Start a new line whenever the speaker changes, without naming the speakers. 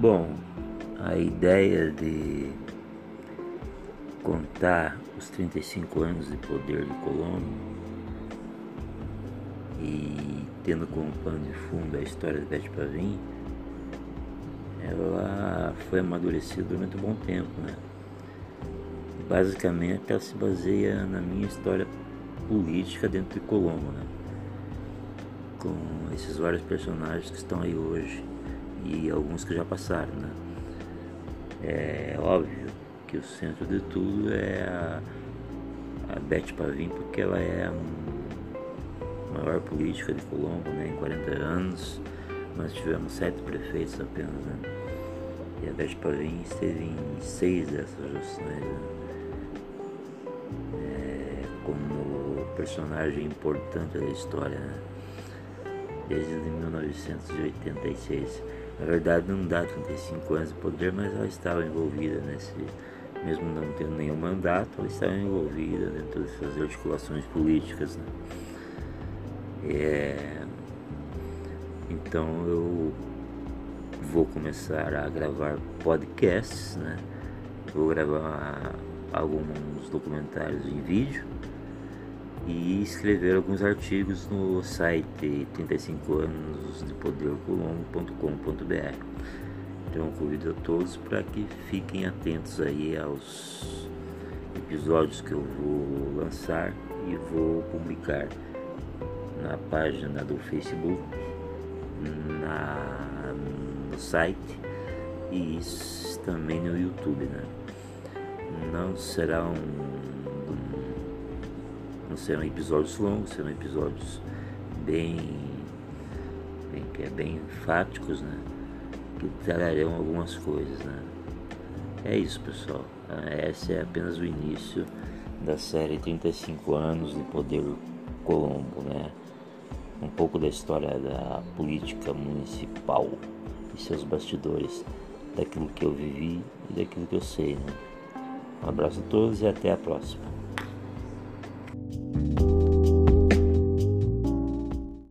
Bom, a ideia de contar os 35 anos de poder de Colombo e tendo como pano de fundo a história de Bete Pavim, ela foi amadurecida durante um bom tempo, né? Basicamente ela se baseia na minha história política dentro de Colombo, né? Com esses vários personagens que estão aí hoje e alguns que já passaram, né? É óbvio que o centro de tudo é a, a Beth Pavim, porque ela é a maior política de Colombo, né? Em 40 anos nós tivemos sete prefeitos apenas, né? E a Beth Pavim esteve em seis dessas gestões, né? É, como personagem importante da história, né? Desde 1986. Na verdade não dá 35 anos de poder, mas ela estava envolvida nesse, mesmo não tendo nenhum mandato, ela estava envolvida dentro dessas articulações políticas. Né? É, então eu vou começar a gravar podcasts, né? Vou gravar alguns documentários em vídeo e escrever alguns artigos no site 35 anos de podercolombo.com.br. Então convido a todos para que fiquem atentos aí aos episódios que eu vou lançar e vou publicar na página do Facebook, na, no site e também no YouTube, né? Não será um não serão episódios longos, serão episódios bem, bem, é bem enfáticos, né? Que trarão algumas coisas, né? É isso, pessoal. Esse é apenas o início da série 35 anos de Poder Colombo, né? Um pouco da história da política municipal e seus bastidores, daquilo que eu vivi e daquilo que eu sei, né? Um abraço a todos e até a próxima.